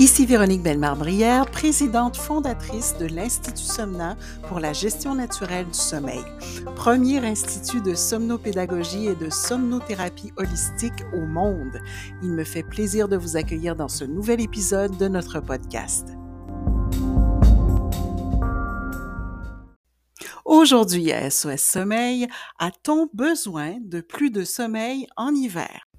Ici Véronique Bellemare-Brière, présidente fondatrice de l'Institut Somna pour la gestion naturelle du sommeil, premier institut de somnopédagogie et de somnothérapie holistique au monde. Il me fait plaisir de vous accueillir dans ce nouvel épisode de notre podcast. Aujourd'hui à SOS Sommeil, a-t-on besoin de plus de sommeil en hiver?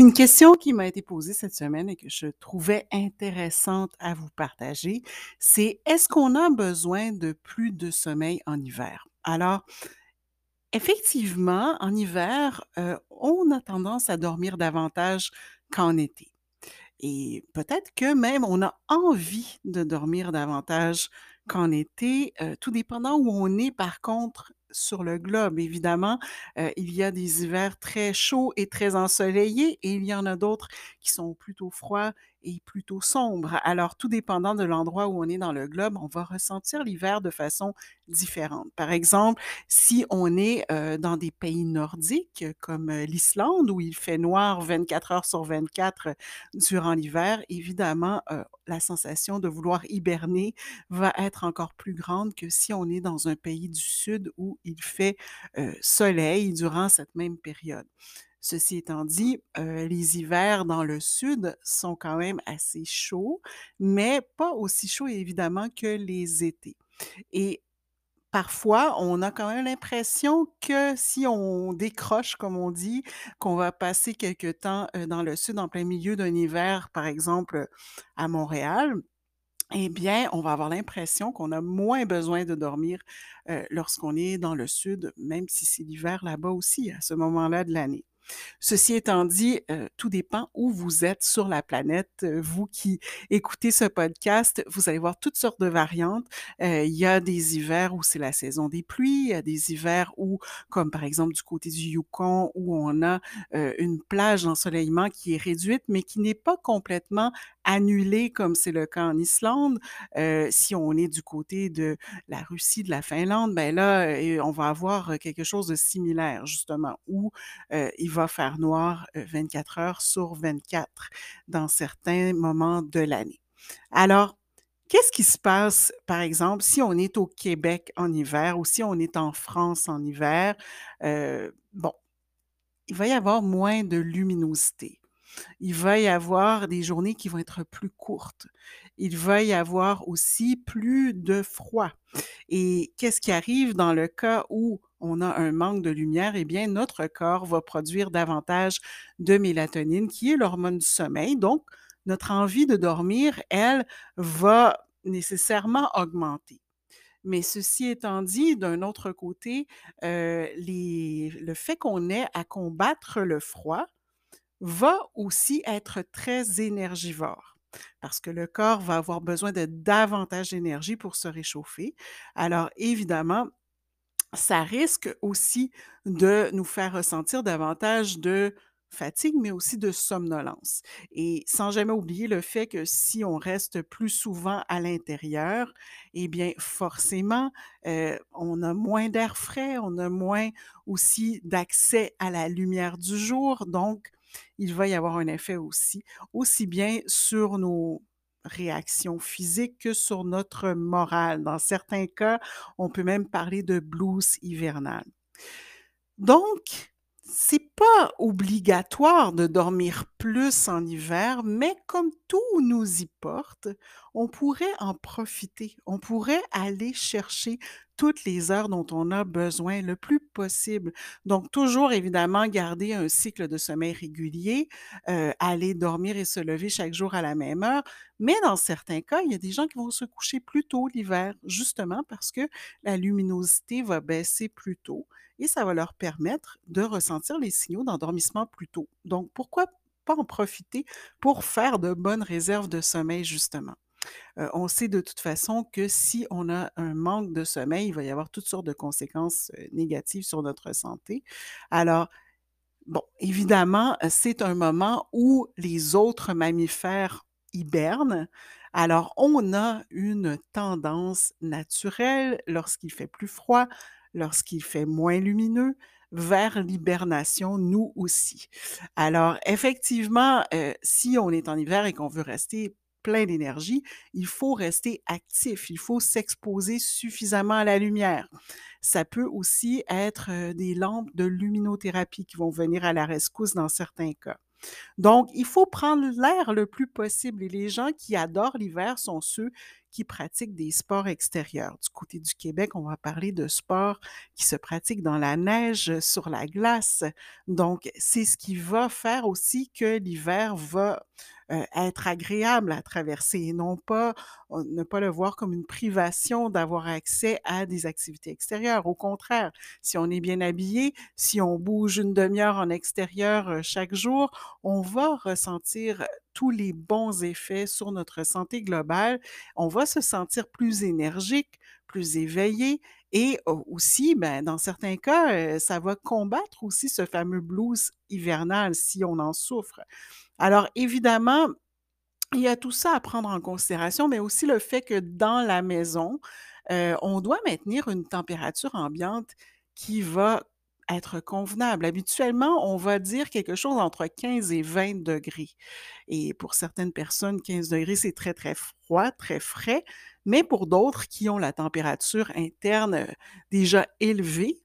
Une question qui m'a été posée cette semaine et que je trouvais intéressante à vous partager, c'est est-ce qu'on a besoin de plus de sommeil en hiver? Alors, effectivement, en hiver, euh, on a tendance à dormir davantage qu'en été. Et peut-être que même on a envie de dormir davantage qu'en été, euh, tout dépendant où on est par contre sur le globe. Évidemment, euh, il y a des hivers très chauds et très ensoleillés et il y en a d'autres qui sont plutôt froids et plutôt sombres. Alors, tout dépendant de l'endroit où on est dans le globe, on va ressentir l'hiver de façon différente. Par exemple, si on est dans des pays nordiques comme l'Islande où il fait noir 24 heures sur 24 durant l'hiver, évidemment, la sensation de vouloir hiberner va être encore plus grande que si on est dans un pays du sud où il fait soleil durant cette même période. Ceci étant dit, les hivers dans le sud sont quand même assez chauds, mais pas aussi chauds évidemment que les étés. Et parfois, on a quand même l'impression que si on décroche, comme on dit, qu'on va passer quelque temps dans le sud en plein milieu d'un hiver, par exemple à Montréal, eh bien, on va avoir l'impression qu'on a moins besoin de dormir lorsqu'on est dans le sud, même si c'est l'hiver là-bas aussi, à ce moment-là de l'année. Ceci étant dit, euh, tout dépend où vous êtes sur la planète. Euh, vous qui écoutez ce podcast, vous allez voir toutes sortes de variantes. Euh, il y a des hivers où c'est la saison des pluies, il y a des hivers où, comme par exemple du côté du Yukon, où on a une plage d'ensoleillement qui est réduite, mais qui n'est pas complètement annulée comme c'est le cas en Islande. si on est du côté de la Russie, de la Finlande, ben là, on va avoir quelque chose de similaire, justement, où il va faire noir 24 heures sur 24 dans certains moments de l'année. Alors, qu'est-ce qui se passe, par exemple, si on est au Québec en hiver ou si on est en France en hiver? bon, il va y avoir moins de luminosité. Il va y avoir des journées qui vont être plus courtes. Il va y avoir aussi plus de froid. Et qu'est-ce qui arrive dans le cas où on a un manque de lumière? Eh bien, notre corps va produire davantage de mélatonine, qui est l'hormone du sommeil. Donc, notre envie de dormir, elle, va nécessairement augmenter. Mais ceci étant dit, d'un autre côté, euh, le fait qu'on ait à combattre le froid, va aussi être très énergivore parce que le corps va avoir besoin de davantage d'énergie pour se réchauffer. Alors évidemment, ça risque aussi de nous faire ressentir davantage de fatigue, mais aussi de somnolence. Et sans jamais oublier le fait que si on reste plus souvent à l'intérieur, eh bien, forcément, euh, on a moins d'air frais, on a moins aussi d'accès à la lumière du jour. Donc, il va y avoir un effet aussi, aussi bien sur nos réactions physiques que sur notre morale. Dans certains cas, on peut même parler de blues hivernal. Donc, c'est pas obligatoire de dormir plus en hiver, mais comme tout nous y porte, on pourrait en profiter. On pourrait aller chercher toutes les heures dont on a besoin le plus possible. Donc, toujours évidemment garder un cycle de sommeil régulier, euh, aller dormir et se lever chaque jour à la même heure. Mais dans certains cas, il y a des gens qui vont se coucher plus tôt l'hiver, justement parce que la luminosité va baisser plus tôt et ça va leur permettre de ressentir les signaux d'endormissement plus tôt. Donc, pourquoi pas en profiter pour faire de bonnes réserves de sommeil, justement? On sait de toute façon que si on a un manque de sommeil, il va y avoir toutes sortes de conséquences négatives sur notre santé. Alors, bon, évidemment, c'est un moment où les autres mammifères hibernent. Alors, on a une tendance naturelle lorsqu'il fait plus froid, lorsqu'il fait moins lumineux, vers l'hibernation, nous aussi. Alors, effectivement, si on est en hiver et qu'on veut rester plein d'énergie, il faut rester actif, il faut s'exposer suffisamment à la lumière. Ça peut aussi être des lampes de luminothérapie qui vont venir à la rescousse dans certains cas. Donc, il faut prendre l'air le plus possible et les gens qui adorent l'hiver sont ceux qui pratiquent des sports extérieurs. Du côté du Québec, on va parler de sports qui se pratiquent dans la neige, sur la glace. Donc, c'est ce qui va faire aussi que l'hiver va euh, être agréable à traverser et non pas ne pas le voir comme une privation d'avoir accès à des activités extérieures. Au contraire, si on est bien habillé, si on bouge une demi-heure en extérieur euh, chaque jour, on va ressentir tous les bons effets sur notre santé globale. On va se sentir plus énergique, plus éveillé et aussi, ben, dans certains cas, euh, ça va combattre aussi ce fameux blues hivernal si on en souffre. Alors, évidemment, il y a tout ça à prendre en considération, mais aussi le fait que dans la maison, euh, on doit maintenir une température ambiante qui va être convenable. Habituellement, on va dire quelque chose entre 15 et 20 degrés. Et pour certaines personnes, 15 degrés, c'est très, très froid, très frais. Mais pour d'autres qui ont la température interne euh, déjà élevée,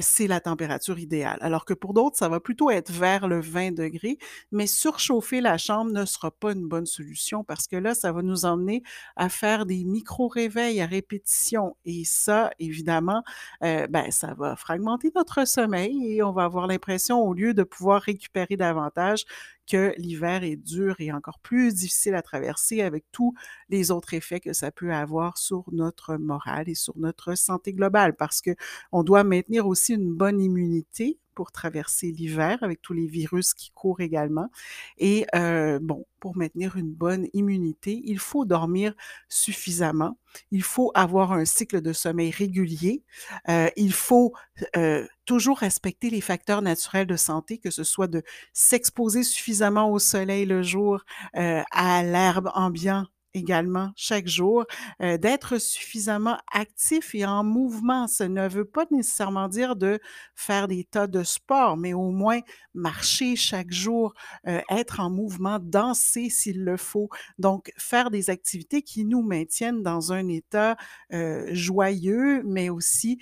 c'est la température idéale. Alors que pour d'autres, ça va plutôt être vers le 20 degrés, mais surchauffer la chambre ne sera pas une bonne solution parce que là, ça va nous emmener à faire des micro-réveils à répétition. Et ça, évidemment, euh, ben, ça va fragmenter notre sommeil et on va avoir l'impression, au lieu de pouvoir récupérer davantage, que l'hiver est dur et encore plus difficile à traverser avec tous les autres effets que ça peut avoir sur notre morale et sur notre santé globale. Parce que on doit maintenir aussi une bonne immunité pour traverser l'hiver avec tous les virus qui courent également. Et euh, bon, pour maintenir une bonne immunité, il faut dormir suffisamment. Il faut avoir un cycle de sommeil régulier. Euh, il faut euh, toujours respecter les facteurs naturels de santé, que ce soit de s'exposer suffisamment au soleil le jour, à l'herbe ambiant également chaque jour, euh, d'être suffisamment actif et en mouvement. Ça ne veut pas nécessairement dire de faire des tas de sport, mais au moins marcher chaque jour, euh, être en mouvement, danser s'il le faut. Donc, faire des activités qui nous maintiennent dans un état euh, joyeux, mais aussi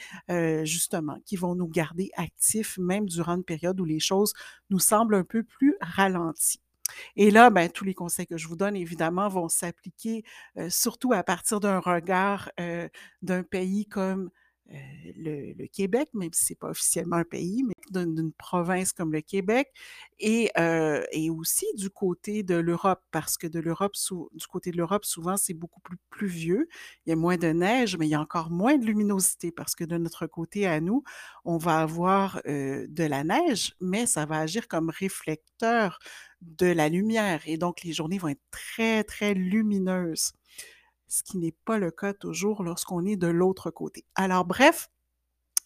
justement qui vont nous garder actifs même durant une période où les choses nous semblent un peu plus ralenties. Et là, ben, tous les conseils que je vous donne, évidemment, vont s'appliquer surtout à partir d'un regard d'un pays comme le, Québec, même si ce n'est pas officiellement un pays, mais d'une province comme le Québec, et, et aussi du côté de l'Europe, parce que de l'Europe, du côté de l'Europe, souvent, c'est beaucoup plus pluvieux, il y a moins de neige, mais il y a encore moins de luminosité, parce que de notre côté à nous, on va avoir de la neige, mais ça va agir comme réflecteur de la lumière, et donc les journées vont être très, très lumineuses ce qui n'est pas le cas toujours lorsqu'on est de l'autre côté. Alors bref,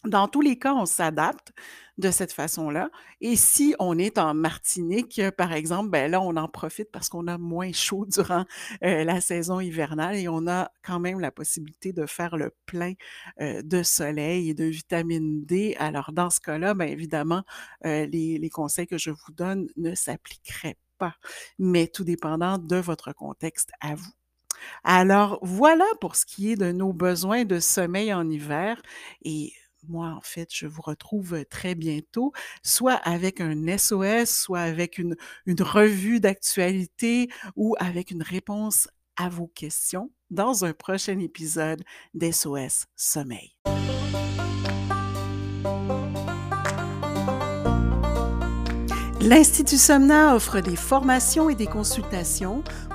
dans tous les cas, on s'adapte de cette façon-là. Et si on est en Martinique, par exemple, ben là, on en profite parce qu'on a moins chaud durant euh, la saison hivernale et on a quand même la possibilité de faire le plein euh, de soleil et de vitamine D. Alors, dans ce cas-là, bien évidemment, euh, les, les conseils que je vous donne ne s'appliqueraient pas, mais tout dépendant de votre contexte à vous. Alors voilà pour ce qui est de nos besoins de sommeil en hiver et moi, en fait, je vous retrouve très bientôt, soit avec un SOS, soit avec une, une revue d'actualité ou avec une réponse à vos questions dans un prochain épisode d'SOS Sommeil. L'Institut Somna offre des formations et des consultations